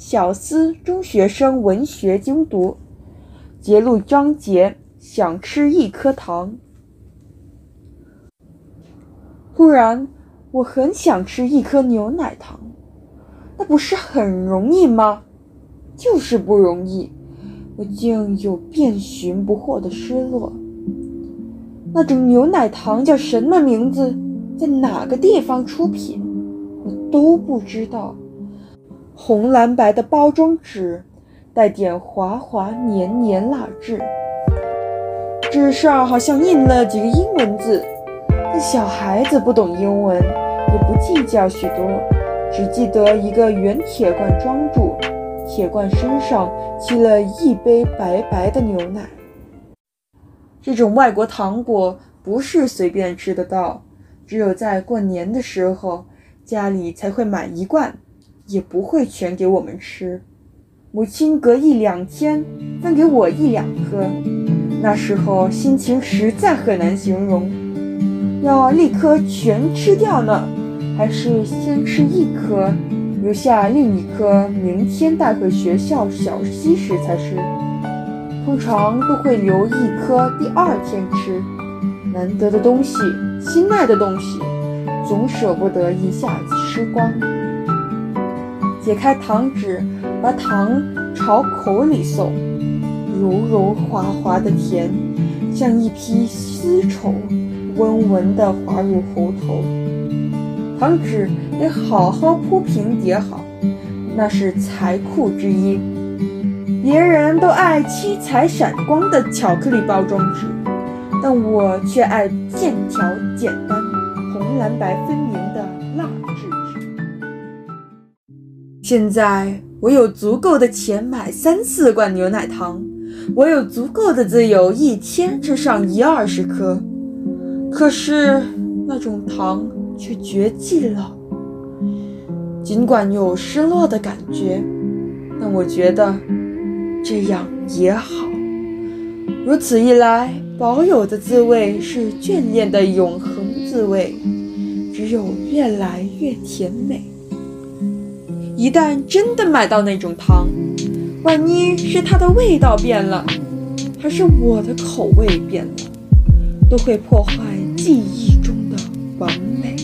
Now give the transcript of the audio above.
小思中学生文学精读，节录章节：想吃一颗糖。忽然，我很想吃一颗牛奶糖，那不是很容易吗？就是不容易，我竟有遍寻不获的失落。那种牛奶糖叫什么名字？在哪个地方出品？我都不知道。红蓝白的包装纸，带点滑滑黏黏蜡质，纸上好像印了几个英文字。但小孩子不懂英文，也不计较许多，只记得一个圆铁罐装住，铁罐身上漆了一杯白白的牛奶。这种外国糖果不是随便吃得到。只有在过年的时候，家里才会买一罐，也不会全给我们吃。母亲隔一两天分给我一两颗，那时候心情实在很难形容。要立刻全吃掉呢，还是先吃一颗，留下另一颗，明天带回学校小息时才吃？通常都会留一颗，第二天吃。难得的东西，心爱的东西，总舍不得一下子吃光。解开糖纸，把糖朝口里送，柔柔滑滑的甜，像一匹丝绸，温温地滑入喉头。糖纸得好好铺平叠好，那是财库之一。别人都爱七彩闪光的巧克力包装纸。但我却爱线条简单、红蓝白分明的蜡纸。现在我有足够的钱买三四罐牛奶糖，我有足够的自由，一天吃上一二十颗。可是那种糖却绝迹了。尽管有失落的感觉，但我觉得这样也好。如此一来。保有的滋味是眷恋的永恒滋味，只有越来越甜美。一旦真的买到那种糖，万一是它的味道变了，还是我的口味变了，都会破坏记忆中的完美。